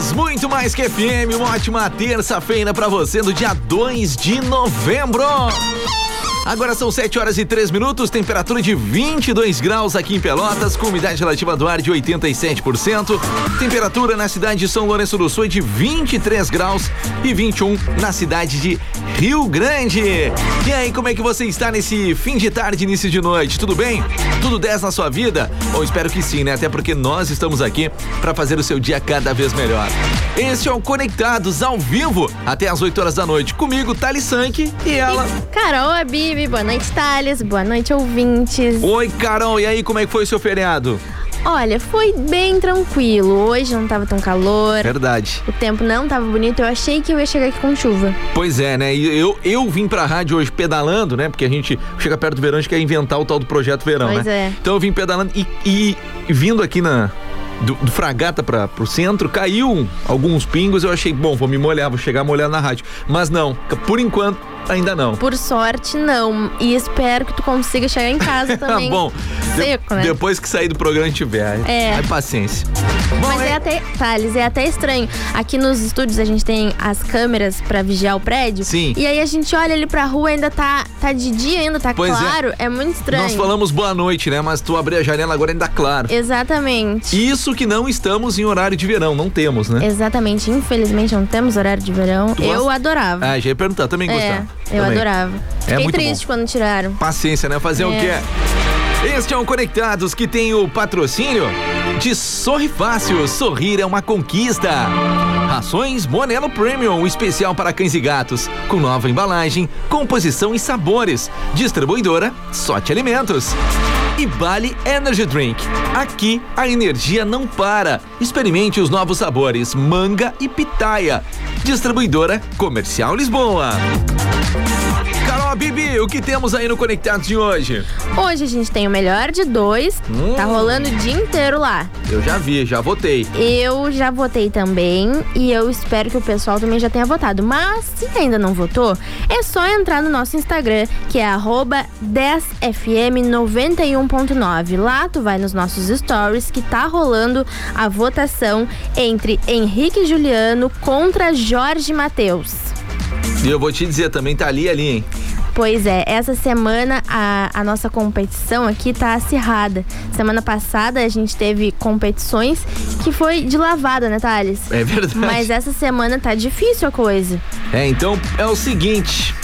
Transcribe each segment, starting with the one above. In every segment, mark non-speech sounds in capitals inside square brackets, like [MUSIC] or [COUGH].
Muito mais que FM. Uma ótima terça-feira para você no dia 2 de novembro. Agora são 7 horas e 3 minutos, temperatura de 22 graus aqui em Pelotas, com umidade relativa do ar de 87%. Temperatura na cidade de São Lourenço do Sul é de 23 graus e 21 na cidade de Rio Grande. E aí, como é que você está nesse fim de tarde, início de noite? Tudo bem? Tudo 10 na sua vida? Ou espero que sim, né? Até porque nós estamos aqui para fazer o seu dia cada vez melhor. Este é o Conectados ao vivo até as 8 horas da noite. Comigo, Thali Sank e ela. Carol Abi boa noite, Thales, boa noite, ouvintes. Oi, Carol, e aí, como é que foi o seu feriado? Olha, foi bem tranquilo. Hoje não tava tão calor. Verdade. O tempo não tava bonito. Eu achei que eu ia chegar aqui com chuva. Pois é, né? Eu, eu vim pra rádio hoje pedalando, né? Porque a gente chega perto do verão, a gente quer inventar o tal do projeto verão, pois né? É. Então eu vim pedalando e, e vindo aqui na, do, do Fragata para pro centro, caiu alguns pingos. Eu achei, bom, vou me molhar, vou chegar molhado na rádio. Mas não, por enquanto Ainda não. Por sorte, não. E espero que tu consiga chegar em casa [LAUGHS] também. Bom, seco, de, né? Depois que sair do programa tiver. É. Aí paciência. Bom, Mas é... é até, Thales, é até estranho. Aqui nos estúdios a gente tem as câmeras para vigiar o prédio. Sim. E aí a gente olha ali pra rua, ainda tá, tá de dia, ainda tá pois é. claro. É. é. muito estranho. Nós falamos boa noite, né? Mas tu abrir a janela agora ainda claro. Exatamente. Isso que não estamos em horário de verão, não temos, né? Exatamente. Infelizmente não temos horário de verão. Tu eu gosta? adorava. Ah, já ia perguntar, também é. gostava. Eu Também. adorava. É Fiquei triste bom. quando tiraram. Paciência, né? Fazer é. o quê? Este é o Conectados que tem o patrocínio de Sorri Fácil. Sorrir é uma conquista. Rações Monelo Premium, especial para cães e gatos, com nova embalagem, composição e sabores. Distribuidora Sorte Alimentos. E Bali Energy Drink. Aqui a energia não para. Experimente os novos sabores manga e pitaia. Distribuidora Comercial Lisboa. Bibi, o que temos aí no Conectados de hoje? Hoje a gente tem o melhor de dois. Hum. Tá rolando o dia inteiro lá. Eu já vi, já votei. Eu já votei também e eu espero que o pessoal também já tenha votado. Mas se ainda não votou, é só entrar no nosso Instagram, que é 10fm91.9. Lá tu vai nos nossos stories que tá rolando a votação entre Henrique Juliano contra Jorge Matheus. E eu vou te dizer, também tá ali ali, hein? Pois é, essa semana a, a nossa competição aqui tá acirrada. Semana passada a gente teve competições que foi de lavada, né, Thales? É verdade. Mas essa semana tá difícil a coisa. É, então é o seguinte.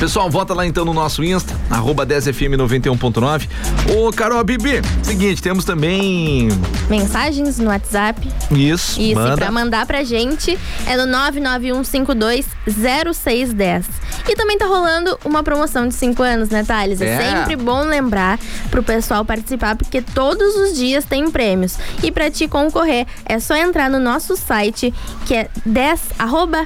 Pessoal, vota lá então no nosso Insta, arroba 10fm91.9. Ô, Carol Bibi, seguinte, temos também. Mensagens no WhatsApp. Isso. Isso, manda. pra mandar pra gente é no 991520610. E também tá rolando uma promoção de 5 anos, né, Thales? É. é sempre bom lembrar pro pessoal participar, porque todos os dias tem prêmios. E pra te concorrer, é só entrar no nosso site, que é 10, arroba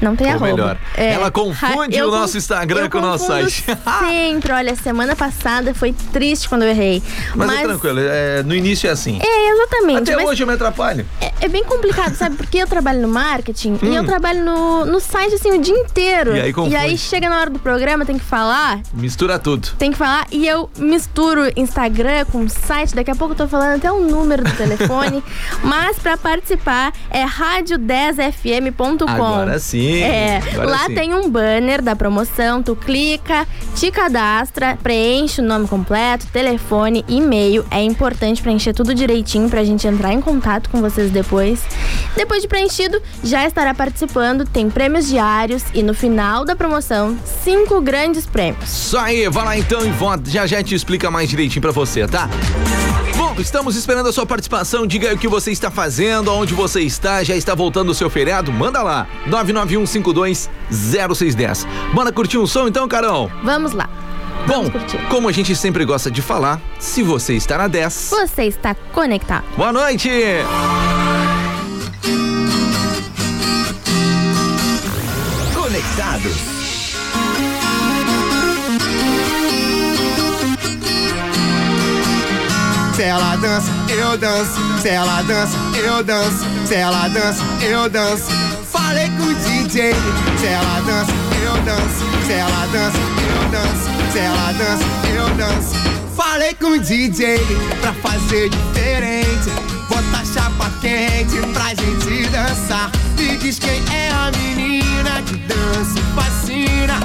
não tem Ou arroba. melhor. É, Ela confunde o nosso Instagram com o nosso site. [LAUGHS] Sempre. Olha, semana passada foi triste quando eu errei. Mas, é mas... é tranquilo, é, no início é assim. É, exatamente. Até hoje eu me atrapalho. É, é, bem complicado, sabe? Porque eu trabalho no marketing hum. e eu hum. trabalho no, no site assim o dia inteiro. E aí, confunde. e aí chega na hora do programa, tem que falar. Mistura tudo. Tem que falar e eu misturo Instagram com site. Daqui a pouco eu tô falando até o número do telefone. [LAUGHS] mas para participar é rádio10fm.com. Agora sim. É, lá sim. tem um banner da promoção, tu clica, te cadastra, preenche o nome completo, telefone, e-mail. É importante preencher tudo direitinho pra gente entrar em contato com vocês depois. Depois de preenchido, já estará participando, tem prêmios diários e no final da promoção, cinco grandes prêmios. Isso aí, vai lá então e vota. Já já te explica mais direitinho pra você, tá? Bom, estamos esperando a sua participação. Diga aí o que você está fazendo, onde você está, já está voltando o seu feriado? Manda lá, 991520610. Bora curtir um som então, Carol? Vamos lá. Bom, como a gente sempre gosta de falar, se você está na 10, você está conectado. Boa noite! Conectados Se ela dança, eu danço. Se ela dança, eu danço. Se ela dança, eu danço. Falei com o DJ. Se ela dança, eu danço. Se ela dança, eu danço. Se ela dança, eu danço. Falei com o DJ pra fazer diferente. Bota chapa quente pra gente dançar. Me diz quem é a menina que dança e fascina.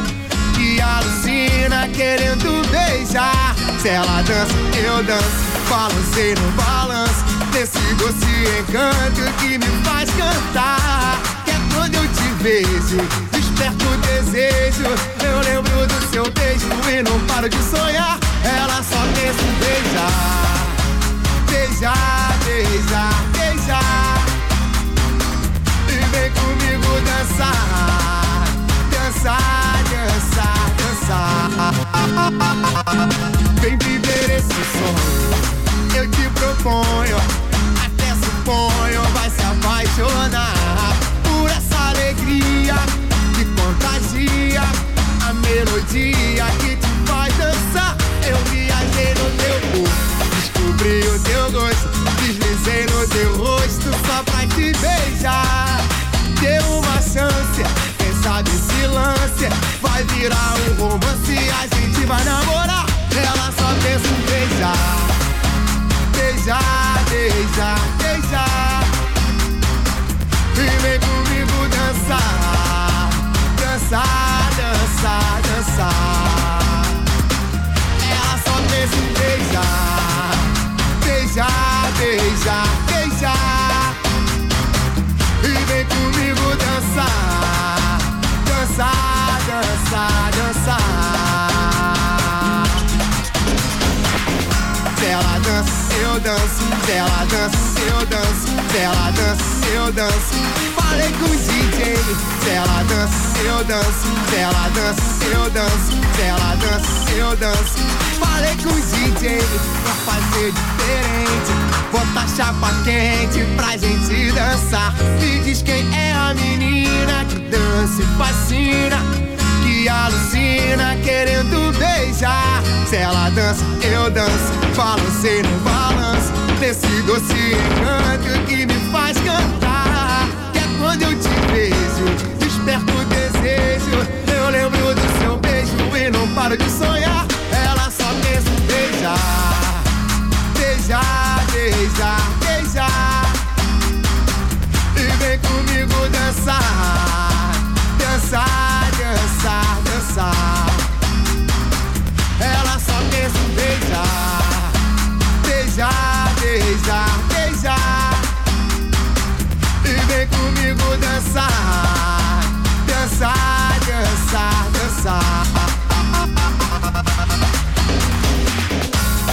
Que alucina querendo beijar. Se ela dança, eu danço. Balancei no balanço Desse doce encanto que me faz cantar vejo Desperto o desejo. Eu lembro do seu beijo E não paro de sonhar. Ela só pensa em beijar. Beijar, beijar, beijar. E vem comigo dançar. Dançar, dançar, dançar. Vem viver esse sonho. Eu te proponho, até suponho, vai se apaixonar essa alegria que contagia a melodia que te faz dançar. Eu viajei no teu corpo, descobri o teu gosto, deslizei no teu rosto só pra te beijar. Deu uma chance, quem sabe se lance, vai virar um romance, a gente vai namorar. Ela só pensa em beijar beijar, beijar, beijar. Dançar, dançar, dançar, dançar. Ela só pensa em beijar, beijar, beijar, beijar. E vem comigo dançar, dançar, dançar, dançar. Se ela dança, eu danço. Se ela dança, eu danço. Se ela dança, eu danço. Falei com o DJ. Se ela dança, eu danço. Se ela dança, eu danço. Se ela dança, eu danço. Falei com o DJ pra fazer diferente. Botar chapa quente pra gente dançar. Me diz quem é a menina que dança e fascina que alucina querendo beijar. Se ela dança, eu danço, balancei no balanço. Desse doce encanto que me faz cantar. Que é quando eu te vejo, desperto o desejo. Eu lembro do seu beijo e não paro de sonhar. Ela só pensa em beijar, beijar, beijar, beijar. E vem comigo dançar dançar,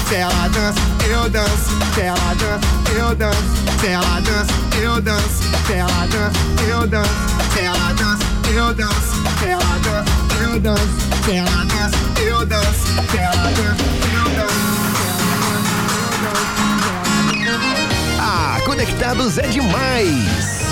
se ela dança, eu danço, se ela dança, eu danço, se ela dança, eu danço, se ela dança, eu danço, se ela dança, eu danço, se ela dança, eu danço, se ela dança, eu danço, se ela dança, eu danço. Ah, conectados é demais!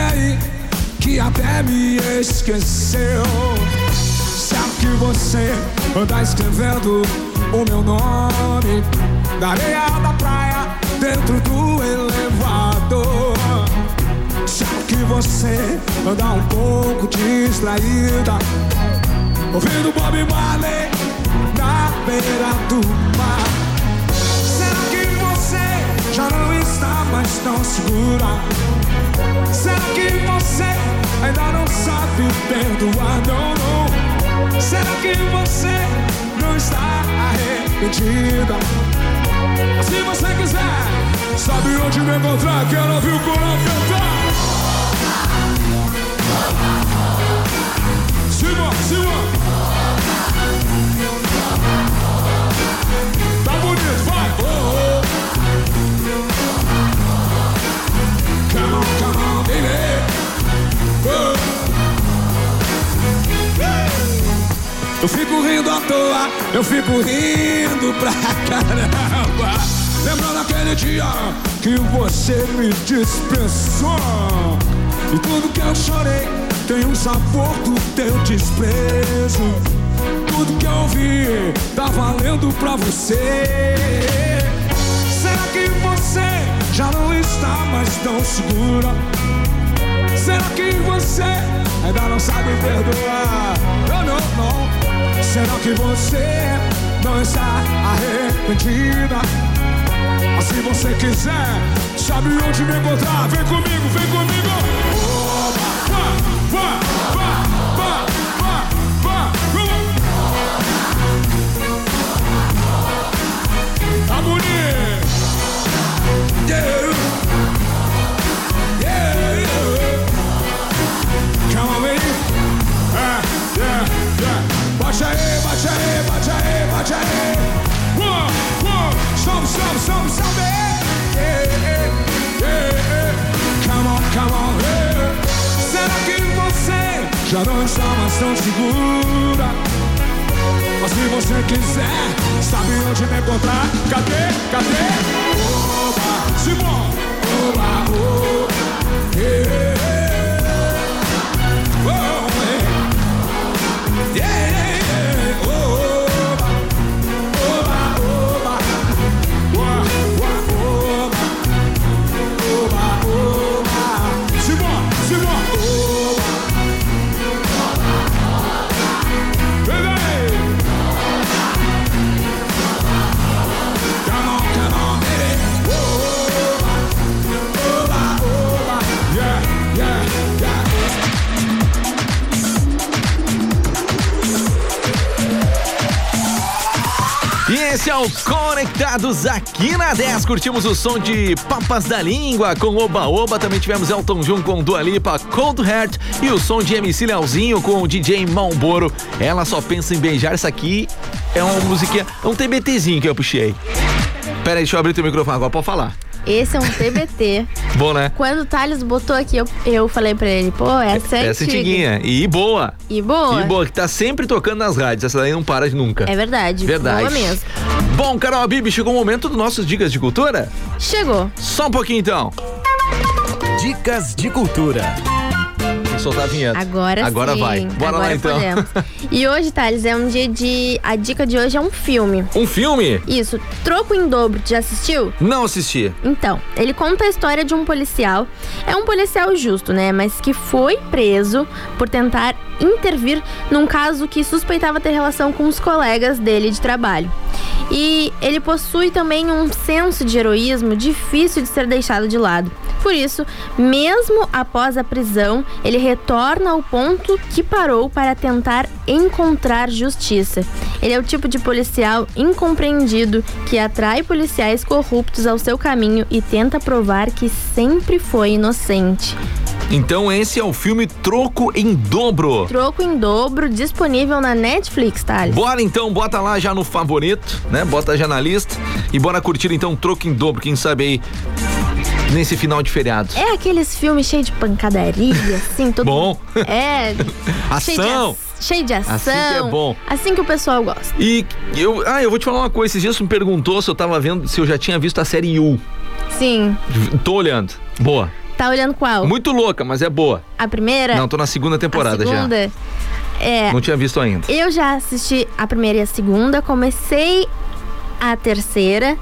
Aí Que até me esqueceu. Disseram que você anda escrevendo o meu nome Na areia da praia Dentro do elevador. Disseram que você anda um pouco distraída Ouvindo Bob Marley na beira do mar já não está mais tão segura? Será que você ainda não sabe perdoar? Não, não. Será que você não está arrependida? Se você quiser, sabe onde me encontrar? Quero ouvir o corão cantar. Simão, Simão. Eu fico rindo à toa, eu fico rindo pra caramba. Lembrando aquele dia que você me dispensou. E tudo que eu chorei tem um sabor do teu desprezo. Tudo que eu ouvi tá valendo pra você. Será que você já não está mais tão segura? Será que você ainda não sabe perdoar? Não, não, não. Será que você não está arrependida? Mas se você quiser, sabe onde me encontrar? Vem comigo, vem comigo. Conectados aqui na 10. Curtimos o som de Papas da Língua com Oba Oba. Também tivemos Elton John com Dua Lipa, Cold Heart. E o som de MC Leozinho com o DJ Malboro. Ela só pensa em beijar. Isso aqui é uma musiquinha, é um TBTzinho que eu puxei. Pera aí, deixa eu abrir teu microfone agora, pode falar. Esse é um TBT. Bom, né? Quando o Thales botou aqui, eu, eu falei pra ele, pô, essa é Essa antiga. antiguinha. E boa. E boa. E boa, que tá sempre tocando nas rádios. Essa daí não para de nunca. É verdade. Verdade. Boa mesmo. Bom, Carol Bibi, chegou o momento dos nossos dicas de cultura? Chegou. Só um pouquinho então. Dicas de cultura. Soltar a vinheta. Agora, Agora sim. vai. Bora Agora lá então. podemos. [LAUGHS] E hoje, Thales, é um dia de. A dica de hoje é um filme. Um filme? Isso, Troco em Dobro. Tu já assistiu? Não assisti. Então, ele conta a história de um policial. É um policial justo, né? Mas que foi preso por tentar intervir num caso que suspeitava ter relação com os colegas dele de trabalho. E ele possui também um senso de heroísmo difícil de ser deixado de lado. Por isso, mesmo após a prisão, ele retorna ao ponto que parou para tentar encontrar justiça. Ele é o tipo de policial incompreendido que atrai policiais corruptos ao seu caminho e tenta provar que sempre foi inocente. Então esse é o filme Troco em Dobro. Troco em dobro disponível na Netflix, Thales. Bora então, bota lá já no favorito, né? Bota já na lista e bora curtir então Troco em Dobro, quem sabe aí nesse final de feriado. É aqueles filmes cheios de pancadaria, assim, todo Bom. É. [LAUGHS] Ação. cheio de ação. Assim que é bom. Assim que o pessoal gosta. E eu, ah, eu vou te falar uma coisa, esses dias tu me perguntou se eu tava vendo, se eu já tinha visto a série You. Sim. Tô olhando. Boa. Tá olhando qual? Muito louca, mas é boa. A primeira? Não, tô na segunda temporada a segunda? É. já. Não tinha visto ainda. Eu já assisti a primeira e a segunda, comecei a terceira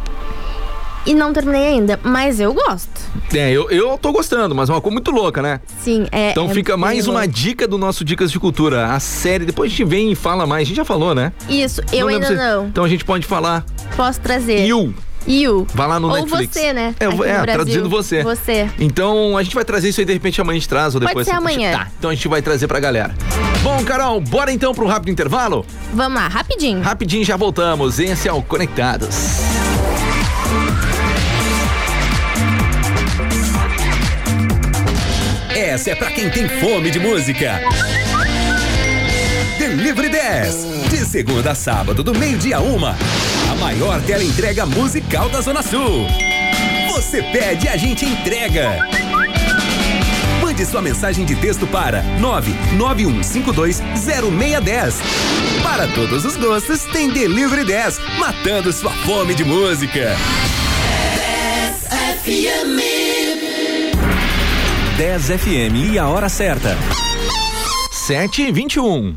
e não terminei ainda, mas eu gosto. É, eu, eu tô gostando, mas é uma coisa muito louca, né? Sim, é. Então é fica mais uma louco. dica do nosso Dicas de Cultura. A série, depois a gente vem e fala mais. A gente já falou, né? Isso, eu lembro ainda não. Então a gente pode falar Posso trazer. You. You. Vai lá no Ou Netflix. você, né? É, é, traduzindo você. Você. Então a gente vai trazer isso aí de repente amanhã a gente traz ou Pode depois. ser amanhã. Tá, então a gente vai trazer pra galera. Bom, Carol, bora então pro rápido intervalo? Vamos lá, rapidinho. Rapidinho já voltamos. Esse é o Conectados. Essa é pra quem tem fome de música. Delivery 10. De segunda a sábado, do meio-dia a uma. Maior tela entrega musical da Zona Sul. Você pede, a gente entrega. Mande sua mensagem de texto para 991520610. Para todos os gostos, tem Delivery 10, matando sua fome de música. 10 FM e a hora certa. 7 e 21.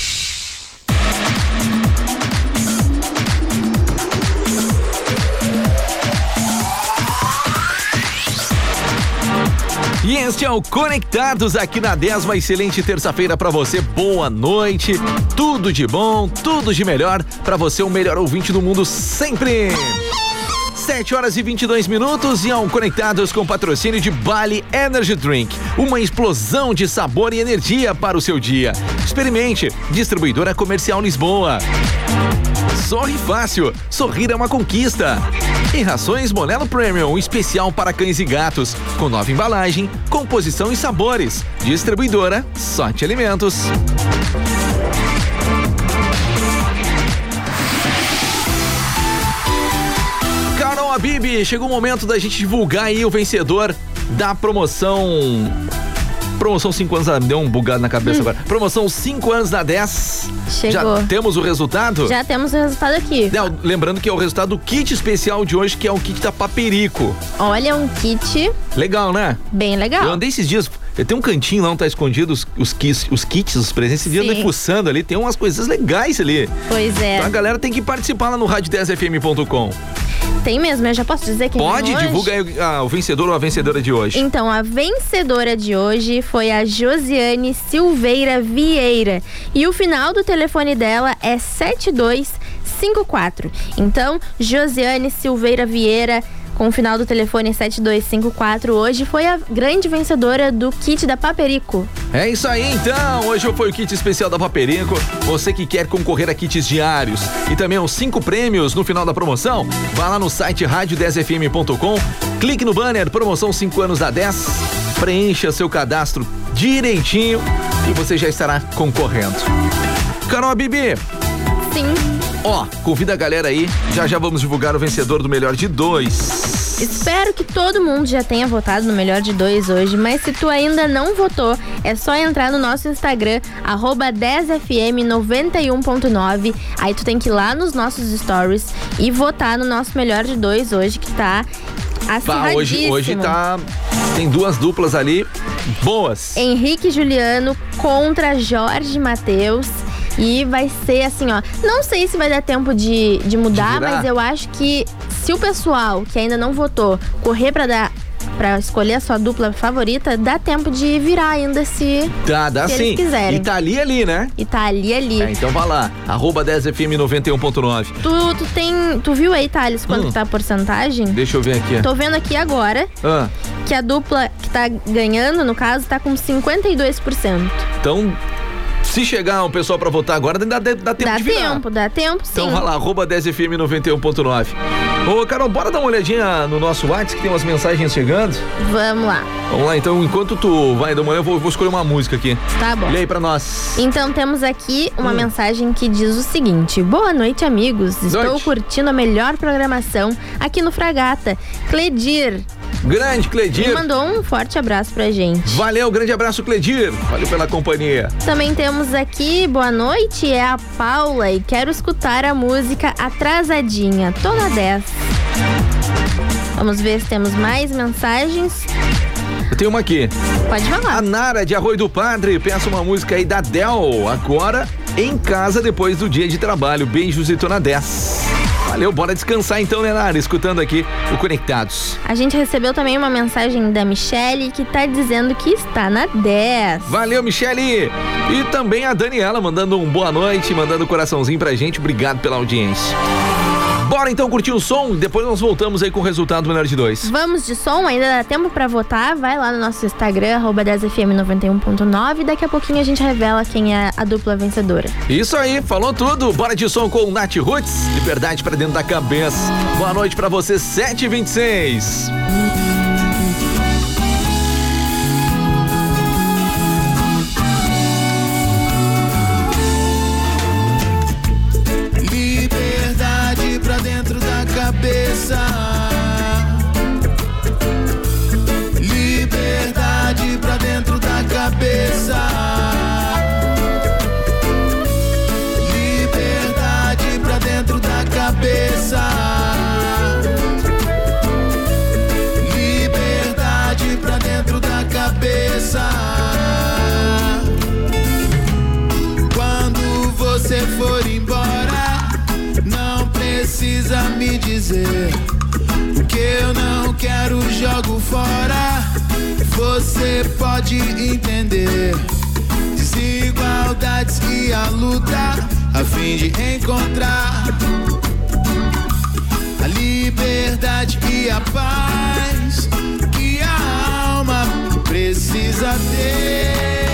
Este é o Conectados aqui na 10, uma excelente terça-feira pra você. Boa noite, tudo de bom, tudo de melhor pra você, o melhor ouvinte do mundo sempre. 7 horas e 22 minutos e ao Conectados com patrocínio de Bali Energy Drink. Uma explosão de sabor e energia para o seu dia. Experimente. Distribuidora Comercial Lisboa. Sorri fácil, sorrir é uma conquista. E rações Monelo Premium, especial para cães e gatos, com nova embalagem, composição e sabores. Distribuidora Sorte Alimentos. Carol Abib, chegou o momento da gente divulgar aí o vencedor da promoção. Promoção 5 anos da. Deu um bugado na cabeça agora. Promoção 5 anos da 10. Chegou. Já temos o resultado? Já temos o resultado aqui. Não, lembrando que é o resultado do kit especial de hoje, que é o kit da Paperico. Olha, um kit Legal, né? bem legal. Eu andei esses dias, Tem um cantinho lá onde tá escondido os, os, kits, os kits, os presentes. Esse dia andei fuçando ali, tem umas coisas legais ali. Pois é. Então a galera tem que participar lá no rádio10fm.com. Tem mesmo, eu já posso dizer quem Pode, hoje? divulga aí ah, o vencedor ou a vencedora de hoje. Então, a vencedora de hoje foi a Josiane Silveira Vieira. E o final do telefone dela é 7254. Então, Josiane Silveira Vieira, com o final do telefone 7254, hoje foi a grande vencedora do kit da Paperico. É isso aí então, hoje foi o kit especial da Paperico. Você que quer concorrer a kits diários e também aos cinco prêmios no final da promoção, vá lá no site rádio10fm.com, clique no banner promoção 5 anos da 10, preencha seu cadastro direitinho e você já estará concorrendo. Carol Bibi, Sim, ó, convida a galera aí, já já vamos divulgar o vencedor do melhor de dois. Espero que todo mundo já tenha votado no melhor de dois hoje, mas se tu ainda não votou, é só entrar no nosso Instagram, arroba 10fm91.9. Aí tu tem que ir lá nos nossos stories e votar no nosso melhor de dois hoje, que tá Pá, hoje, hoje tá. Tem duas duplas ali boas. Henrique e Juliano contra Jorge Matheus. E vai ser assim, ó. Não sei se vai dar tempo de, de mudar, virar? mas eu acho que se o pessoal que ainda não votou correr pra dar. Pra escolher a sua dupla favorita, dá tempo de virar ainda se. Tá, dá Se sim. eles quiserem. E tá ali ali, né? E tá ali, ali. É, então vá lá, arroba 10fm91.9. Tu, tu tem. Tu viu aí, Thales, quanto Hum. tá a porcentagem? Deixa eu ver aqui. Tô vendo aqui agora Ah, que a dupla que tá ganhando, no caso, tá com 52%. então, se chegar um pessoal pra votar agora, dá, dá, dá tempo Dá de virar. tempo, dá tempo sim. Então vai lá, arroba 10fm91.9. Ô, Carol, bora dar uma olhadinha no nosso WhatsApp que tem umas mensagens chegando. Vamos lá. Vamos lá, então, enquanto tu vai uma olhada, eu vou, vou escolher uma música aqui. Tá bom. Lê aí pra nós. Então temos aqui Hum. uma mensagem que diz o seguinte: Boa noite, amigos. Estou Noite. curtindo a melhor programação aqui no Fragata. Cledir Grande, Cledir. mandou um forte abraço pra gente. Valeu, grande abraço, Cledir. Valeu pela companhia. Também temos aqui, boa noite, é a Paula e quero escutar a música Atrasadinha. Tô na 10. Vamos ver se temos mais mensagens. Eu tenho uma aqui. Pode falar. A Nara de Arroio do Padre peça uma música aí da Del, agora em casa depois do dia de trabalho. Beijos e tô na 10. Valeu, bora descansar então, né, Nara? Escutando aqui o Conectados. A gente recebeu também uma mensagem da Michelle que tá dizendo que está na 10. Valeu, Michele! E também a Daniela mandando um boa noite, mandando um coraçãozinho pra gente. Obrigado pela audiência. Bora então curtir o som, depois nós voltamos aí com o resultado do melhor de dois. Vamos de som, ainda dá tempo pra votar. Vai lá no nosso Instagram, arroba 10fm91.9 e daqui a pouquinho a gente revela quem é a dupla vencedora. Isso aí, falou tudo. Bora de som com o Nath Roots. Liberdade pra dentro da cabeça. Boa noite pra você, 7h26. Você pode entender desigualdades e a luta a fim de encontrar a liberdade e a paz que a alma precisa ter.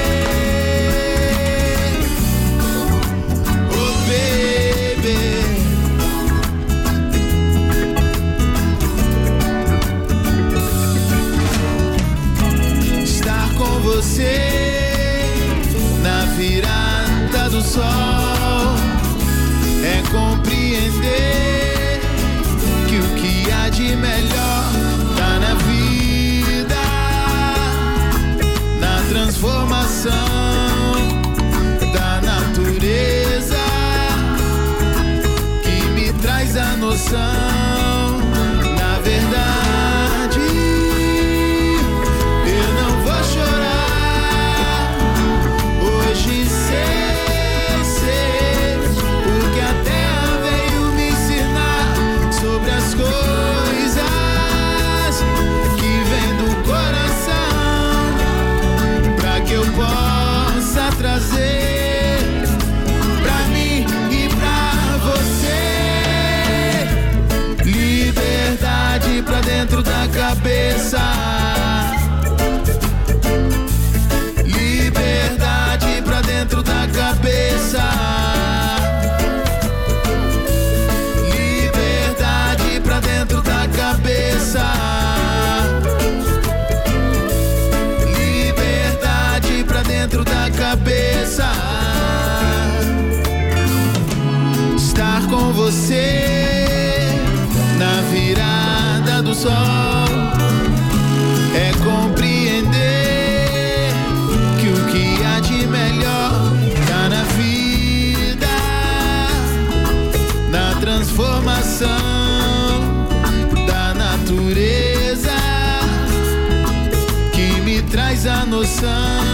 Traz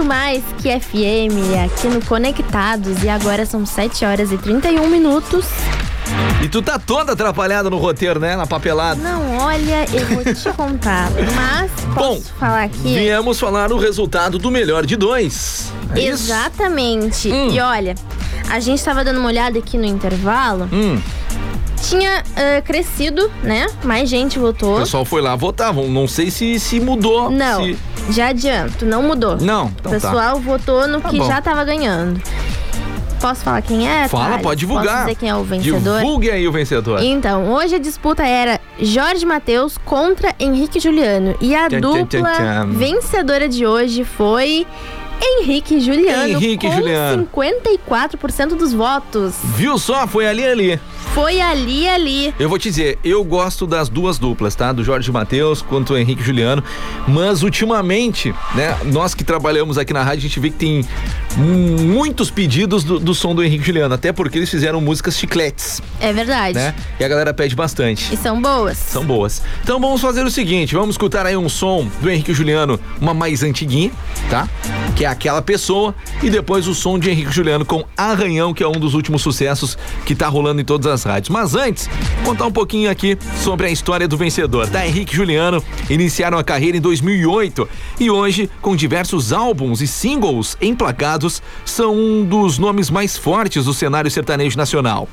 muito mais que FM aqui no Conectados. E agora são 7 horas e 31 minutos. E tu tá toda atrapalhada no roteiro, né? Na papelada. Não, olha, eu vou te [LAUGHS] contar. Mas posso Bom, falar aqui? Viemos falar o resultado do melhor de dois. É? Exatamente. Hum. E olha, a gente tava dando uma olhada aqui no intervalo. Hum, Tinha ah, crescido, né? Mais gente o votou. pessoal foi lá votar. Não sei se, se mudou. Não, se- já adianto, não mudou. Não, O então tá. pessoal votou no Tá que bom. já tava ganhando. Posso falar quem é? Fala, Thales? pode divulgar. Posso dizer quem é o vencedor? Divulgue aí o vencedor. Então, hoje a disputa era Jorge Matheus contra Henrique Juliano. E a tchan, dupla tchan, tchan. vencedora de hoje foi Henrique Juliano. Henrique com Juliano. 54% dos votos. Viu só? Foi ali ali. Foi ali, ali. Eu vou te dizer, eu gosto das duas duplas, tá? Do Jorge Matheus quanto o Henrique Juliano. Mas ultimamente, né, nós que trabalhamos aqui na rádio, a gente vê que tem muitos pedidos do, do som do Henrique Juliano, até porque eles fizeram músicas chicletes, É verdade. né? E a galera pede bastante. E são boas. São boas. Então vamos fazer o seguinte, vamos escutar aí um som do Henrique Juliano, uma mais antiguinha, tá? Que é aquela pessoa, e depois o som de Henrique Juliano com Arranhão, que é um dos últimos sucessos que tá rolando em todas as rádios. Mas antes, contar um pouquinho aqui sobre a história do vencedor, tá? Henrique Juliano iniciaram a carreira em 2008 e hoje, com diversos álbuns e singles emplacados, são um dos nomes mais fortes do cenário sertanejo nacional.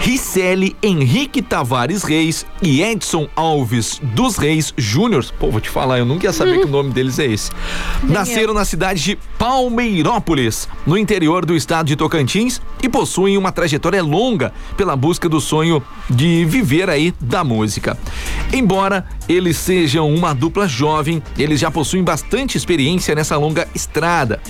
Ricelli, Henrique Tavares Reis e Edson Alves dos Reis Júnior. Pô, vou te falar, eu nunca ia saber que o nome deles é esse. [LAUGHS] Nasceram na cidade de Palmeirópolis, no interior do estado de Tocantins, e possuem uma trajetória longa pela busca do sonho de viver aí da música. Embora eles sejam uma dupla jovem, eles já possuem bastante experiência nessa longa estrada.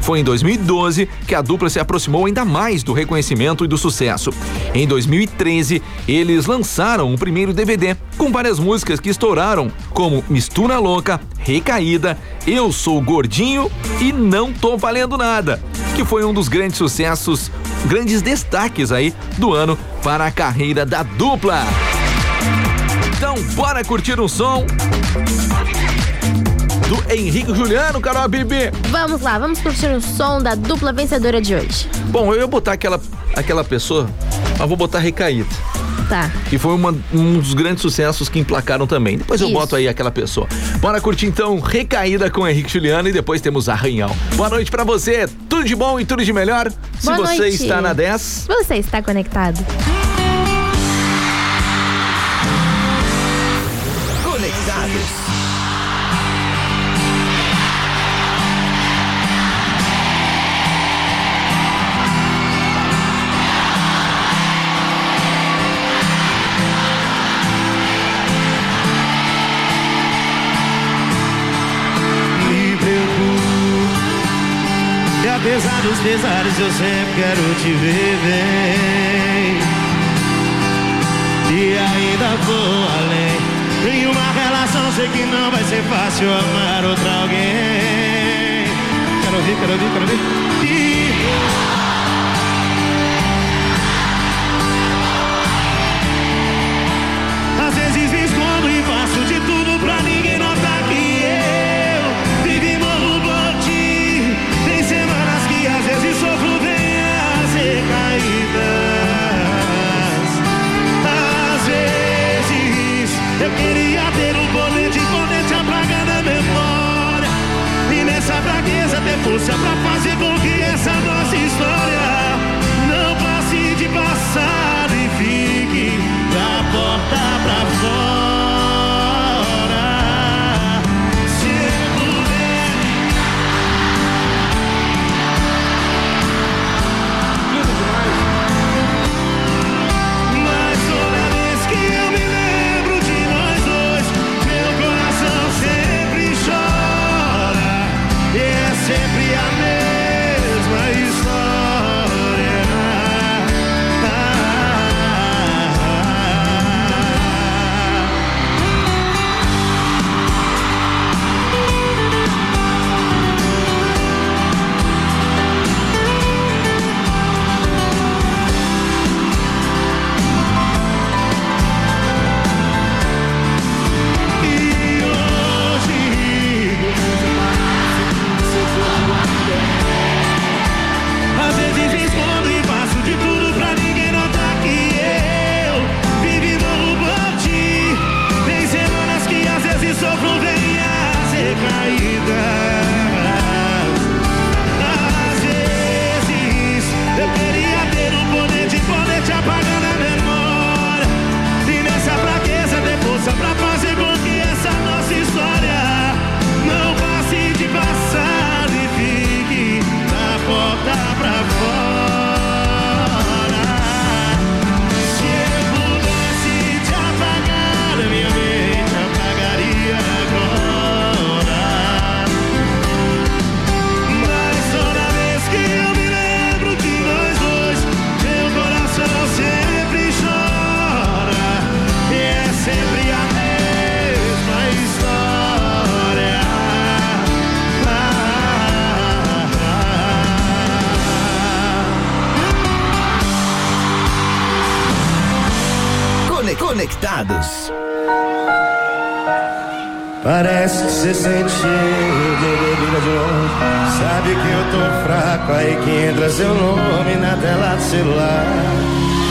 Foi em 2012 que a dupla se aproximou ainda mais do reconhecimento e do sucesso. Em 2013, eles lançaram o primeiro DVD com várias músicas que estouraram, como Mistura Louca, Recaída, Eu Sou Gordinho e Não Tô Valendo Nada, que foi um dos grandes sucessos, grandes destaques aí do ano para a carreira da dupla. Então, bora curtir um som do Henrique Juliano, Carol Bibi. Vamos lá, vamos curtir o som da dupla vencedora de hoje. Bom, eu ia botar aquela, aquela pessoa, mas vou botar Recaída. Tá. que foi uma- um dos grandes sucessos que emplacaram também. Depois eu Isso. boto aí aquela pessoa. Bora curtir então Recaída com Henrique Juliano e depois temos Arranhão. Boa noite pra você, tudo de bom e tudo de melhor. Se Boa você noite. está na 10, Você está conectado. pesares eu sempre quero te ver bem. E ainda vou além. Em uma relação sei que não vai ser fácil amar outra alguém. Quero ouvir, quero ouvir, quero ouvir. Ter força pra fazer com Parece que você de bebida de longe. Sabe que eu tô fraco, aí que entra seu nome na tela do celular.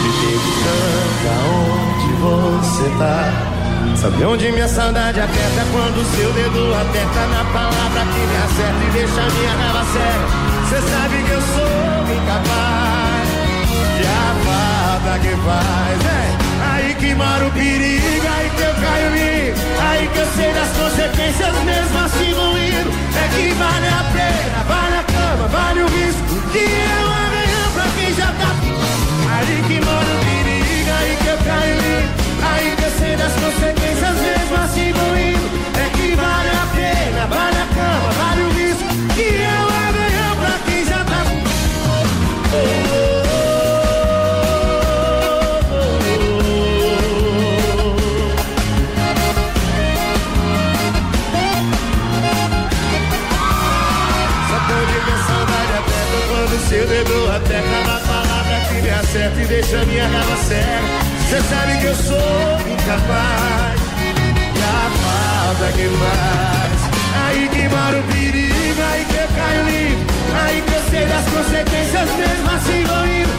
Me perguntando aonde você tá. Sabe onde minha saudade aperta quando seu dedo aperta na palavra que me acerta e deixa minha raiva séria. Cê sabe que eu sou incapaz que faz, é. Aí que mora o perigo, aí que eu caio em Aí que eu sei das consequências mesmo assim vou indo. É que vale a pena, vale a cama, vale o risco Que eu amanhã pra quem já tá. Aí que mora o perigo, aí que eu caio em Aí que eu sei das consequências mesmo assim vou indo. É que vale a pena, vale a cama, vale o risco Que eu acerta e deixa minha raiva séria. Cê sabe que eu sou incapaz e a falta que faz. Aí que mora o perigo, aí que eu caio livre. Aí que eu sei das consequências mesmo assim vou indo.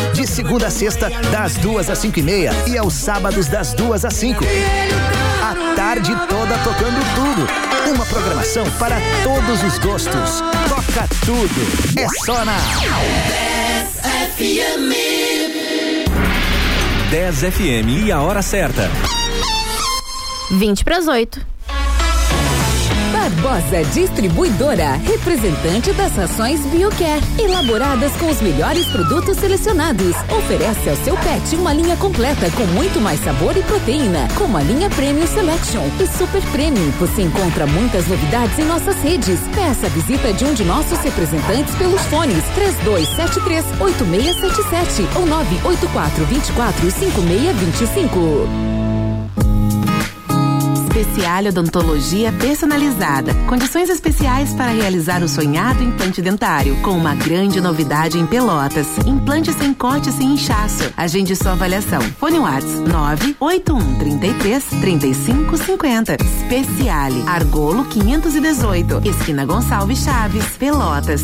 De segunda a sexta, das duas às cinco e meia. E aos sábados, das duas às cinco. A tarde toda tocando tudo. Uma programação para todos os gostos. Toca tudo. É só na 10 FM e a hora certa. 20 para as 8. Barbosa Distribuidora, representante das rações BioCare, elaboradas com os melhores produtos selecionados. Oferece ao seu pet uma linha completa com muito mais sabor e proteína, como a linha Premium Selection e Super Premium. Você encontra muitas novidades em nossas redes. Peça a visita de um de nossos representantes pelos fones 3273 8677 ou 984 24 5625. Especial Odontologia Personalizada. Condições especiais para realizar o sonhado implante dentário. Com uma grande novidade em Pelotas. Implante sem corte sem inchaço. Agende sua avaliação. Fone Whats 98133 3550. Speciale. Argolo 518. Esquina Gonçalves Chaves. Pelotas.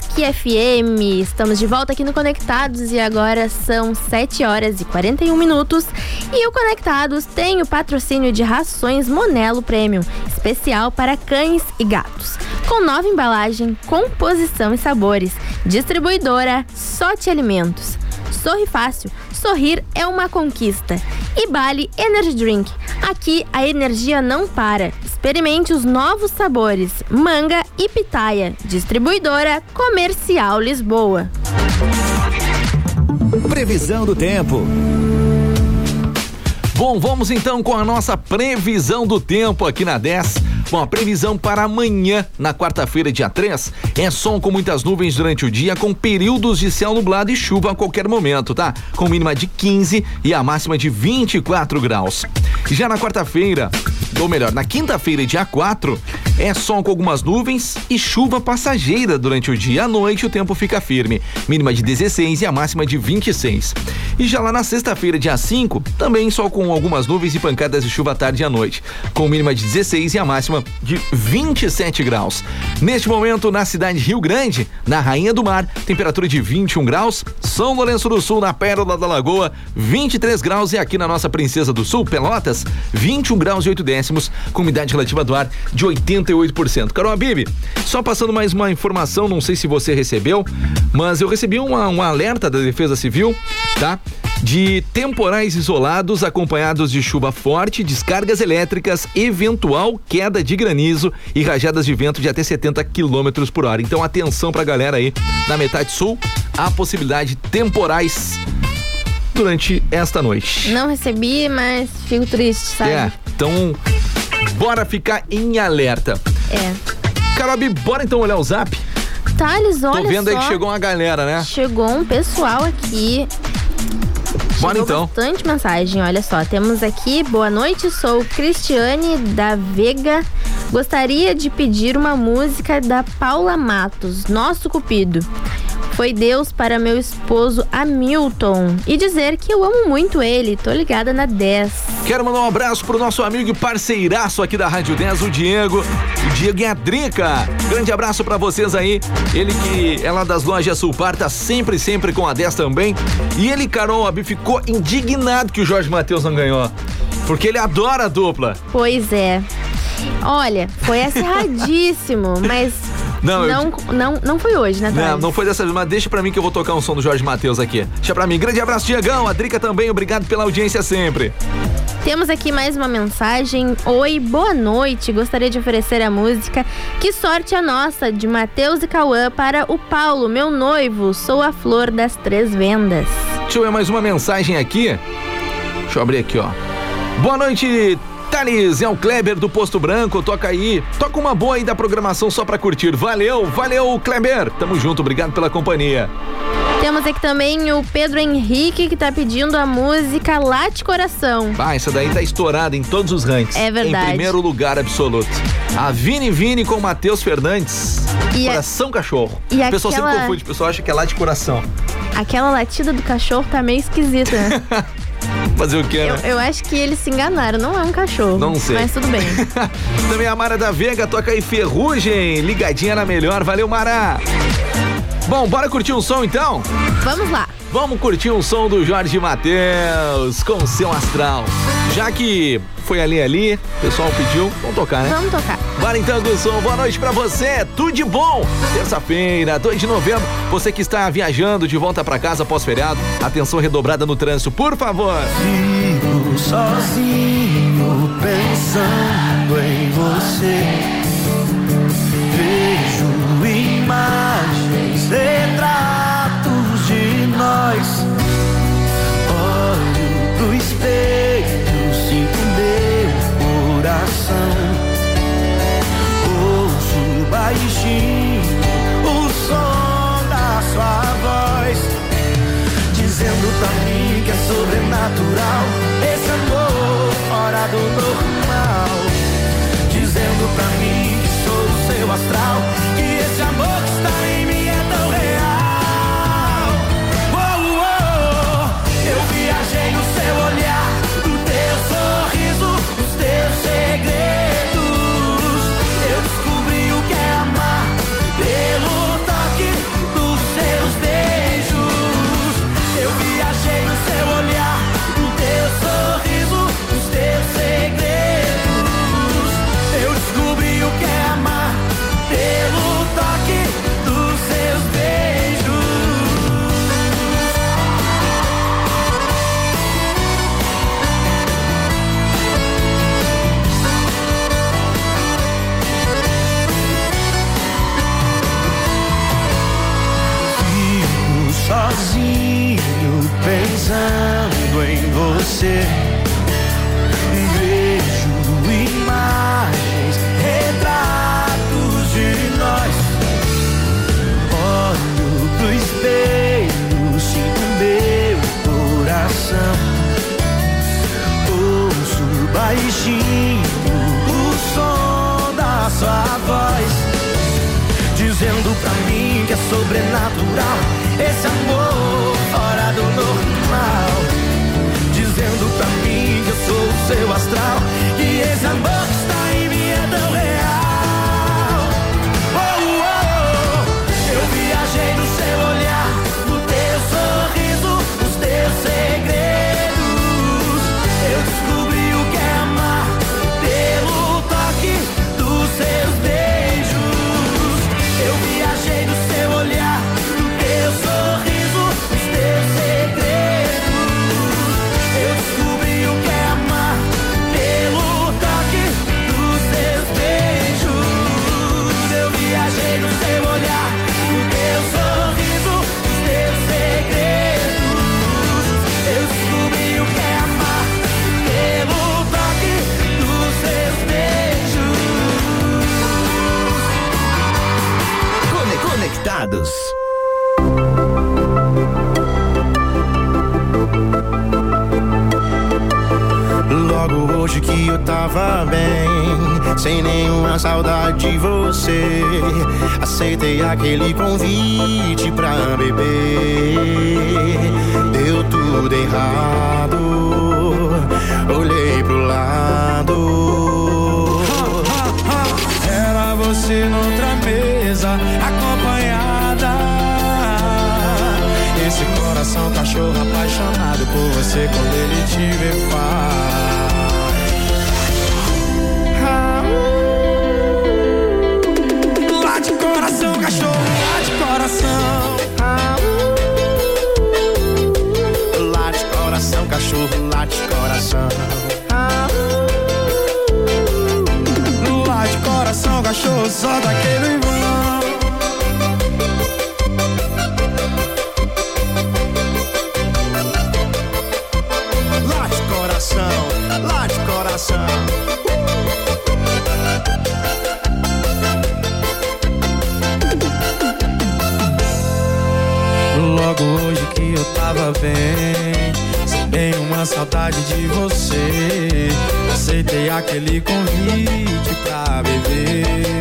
que FM. Estamos de volta aqui no Conectados e agora são 7 horas e 41 minutos. E o Conectados tem o patrocínio de rações Monelo Premium, especial para cães e gatos. Com nova embalagem, composição e sabores. Distribuidora Sorte Alimentos. Sorri fácil. Sorrir é uma conquista. E Bali Energy Drink. Aqui a energia não para. Experimente os novos sabores: manga e pitaia. Distribuidora Comercial Lisboa. Previsão do tempo. Bom, vamos então com a nossa previsão do tempo aqui na 10. Bom, a previsão para amanhã, na quarta-feira, dia 3, é sol com muitas nuvens durante o dia, com períodos de céu nublado e chuva a qualquer momento, tá? Com mínima de 15 e a máxima de 24 graus. Já na quarta-feira, ou melhor, na quinta-feira, dia 4, é sol com algumas nuvens e chuva passageira durante o dia. À noite, o tempo fica firme, mínima de 16 e a máxima de 26. E já lá na sexta-feira, dia 5, também sol com algumas nuvens e pancadas de chuva à tarde e à noite, com mínima de 16 e a máxima de 27 graus. Neste momento, na cidade de Rio Grande, na Rainha do Mar, temperatura de 21 graus, São Lourenço do Sul, na Pérola da Lagoa, 23 graus e aqui na nossa Princesa do Sul, Pelotas, 21 graus e 8 décimos, com umidade relativa do ar de 88%. Carol Bibi, só passando mais uma informação, não sei se você recebeu, mas eu recebi um alerta da Defesa Civil, tá? De temporais isolados acompanhados de chuva forte, descargas elétricas, eventual queda de granizo e rajadas de vento de até 70 km por hora. Então atenção pra galera aí na metade sul, há possibilidade de temporais durante esta noite. Não recebi, mas fico triste, sabe? É, então bora ficar em alerta. É. Carobi, bora então olhar o zap? Thales, olha Tô vendo aí só. que chegou uma galera, né? Chegou um pessoal aqui. Bora Chegou então. bastante mensagem, olha só. Temos aqui, boa noite, sou Cristiane da Vega. Gostaria de pedir uma música da Paula Matos, Nosso Cupido. Foi Deus para meu esposo Hamilton. E dizer que eu amo muito ele, tô ligada na 10. Quero mandar um abraço pro nosso amigo e parceiraço aqui da Rádio 10, o Diego. O Diego e a Drica. Grande abraço pra vocês aí. Ele que é lá das lojas Sulpar, tá sempre, sempre com a 10 também. E ele, Carol Abi, ficou indignado que o Jorge Matheus não ganhou. Porque ele adora a dupla. Pois é. Olha, foi [LAUGHS] acirradíssimo, mas Não, eu- não, não, não foi hoje, né, Não, não foi dessa vez, mas deixa pra mim que eu vou tocar um som do Jorge Matheus aqui. Deixa pra mim. Grande abraço, Diegão. A Drica também, obrigado pela audiência sempre. Temos aqui mais uma mensagem. Oi, boa noite. Gostaria de oferecer a música Que Sorte a Nossa, de Matheus e Cauã, para o Paulo, meu noivo. Sou a flor das três vendas. Deixa eu ver mais uma mensagem aqui. Deixa eu abrir aqui, ó. Boa noite, Thales, é o Kleber do Posto Branco, toca aí. Toca uma boa aí da programação só pra curtir. Valeu, valeu, Kleber. Tamo junto, obrigado pela companhia. Temos aqui também o Pedro Henrique que tá pedindo a música Late Coração. Ah, essa daí tá estourada em todos os rankings. É verdade. Em primeiro lugar absoluto. A Vini Vini com Matheus Fernandes. E a- coração cachorro. e o pessoal sempre aquela- confunde, o pessoal acha que é lá de coração. Aquela latida do cachorro tá meio esquisita. [LAUGHS] Fazer o quê, eu, né? eu acho que eles se enganaram, não é um cachorro. Não sei. Mas tudo bem. [LAUGHS] Também a Mara da Vega toca aí Ferrugem, ligadinha na melhor. Valeu, Mara. Bom, bora curtir um som então? Vamos lá. Vamos curtir um som do Jorge Matheus com seu astral. Já que foi ali ali, o pessoal pediu, vamos tocar, né? Vamos tocar. Bora então com o som, boa noite pra você, tudo de bom. Terça-feira, 2 de novembro, você que está viajando de volta pra casa pós-feriado, atenção redobrada no trânsito, por favor. Fico sozinho pensando em você. Vejo imagens, retratos de nós. Olho pro espelho, sinto meu coração. 爱一 coração. Logo hoje que eu tava bem, sem uma saudade de você, aceitei aquele convite pra beber.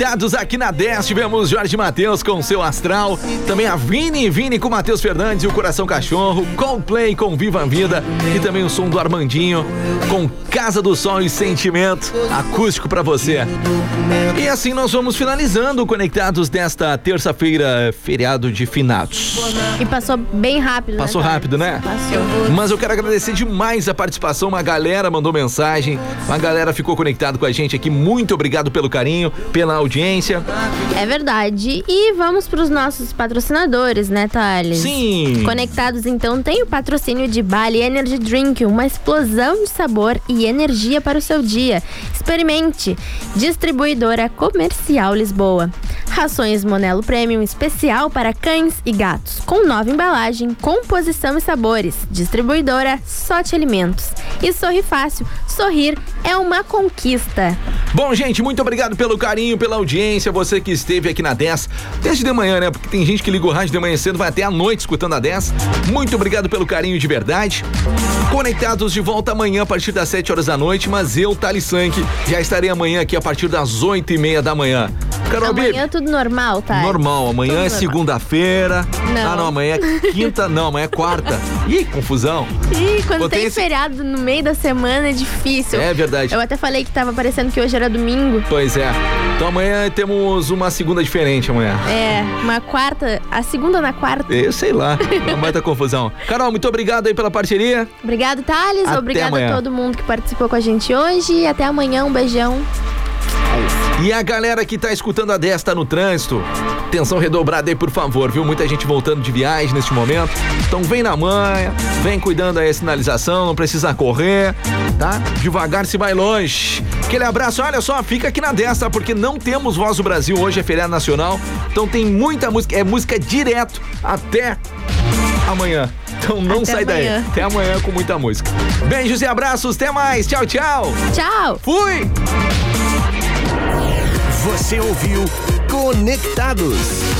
Conectados aqui na 10. Tivemos Jorge Matheus com seu astral. Também a Vini, Vini com Matheus Fernandes e o Coração Cachorro. Coldplay com Viva a Vida. E também o som do Armandinho com Casa do Sol e Sentimento. Acústico pra você. E assim nós vamos finalizando Conectados desta terça-feira, feriado de finados. E passou bem rápido, né, Passou Thales? rápido, né? Passou. Mas eu quero agradecer demais a participação. Uma galera mandou mensagem, uma galera ficou conectado com a gente aqui. Muito obrigado pelo carinho, pela audiência. É verdade. E vamos para os nossos patrocinadores, né, Thales? Sim. Conectados, então, tem o patrocínio de Bali Energy Drink, uma explosão de sabor e energia para o seu dia. Experimente. Distribuidora Comercial Lisboa. Rações Monelo Premium especial para cães e gatos, com nova embalagem, composição e sabores. Distribuidora Sorte Alimentos. E Sorri Fácil. Sorrir é uma conquista. Bom, gente, muito obrigado pelo carinho, pela audiência. Você que esteve aqui na 10 desde de manhã, né? Porque tem gente que liga o rádio de manhã cedo, vai até a noite escutando a 10. Muito obrigado pelo carinho de verdade. Conectados de volta amanhã a partir das 7 horas da noite, mas eu, Thales Sank, já estarei amanhã aqui a partir das 8 e meia da manhã. Carol Bibi, Amanhã tudo normal, tá? Normal, amanhã Tudo é segunda-feira. Não. Ah, não, amanhã é quinta, não, amanhã é quarta. [LAUGHS] Ih, confusão. Ih, quando Botei tem esse- feriado no meio da semana é difícil. É verdade. Eu até falei que tava parecendo que hoje era domingo. Pois é. Então amanhã temos uma segunda diferente amanhã. É, uma quarta, a segunda na quarta. Eu sei lá, uma baita confusão. [LAUGHS] Carol, muito obrigado aí pela parceria. Obrigado, Thales. Até Obrigado amanhã. a todo mundo que participou com a gente hoje. E até amanhã. Um beijão. E a galera que tá escutando a 10 tá no trânsito, atenção redobrada aí, por favor, viu? Muita gente voltando de viagem neste momento. Então vem na manha, vem cuidando aí a sinalização, não precisa correr, tá? Devagar se vai longe. Aquele abraço, olha só, fica aqui na 10, tá? Porque não temos Voz do Brasil hoje, é feriado nacional. Então tem muita música, é música direto até amanhã. Então não Até sai daí. amanhã. Até amanhã com muita música. Beijos e abraços, até mais. Tchau, tchau. Tchau. Fui. Você ouviu Conectados.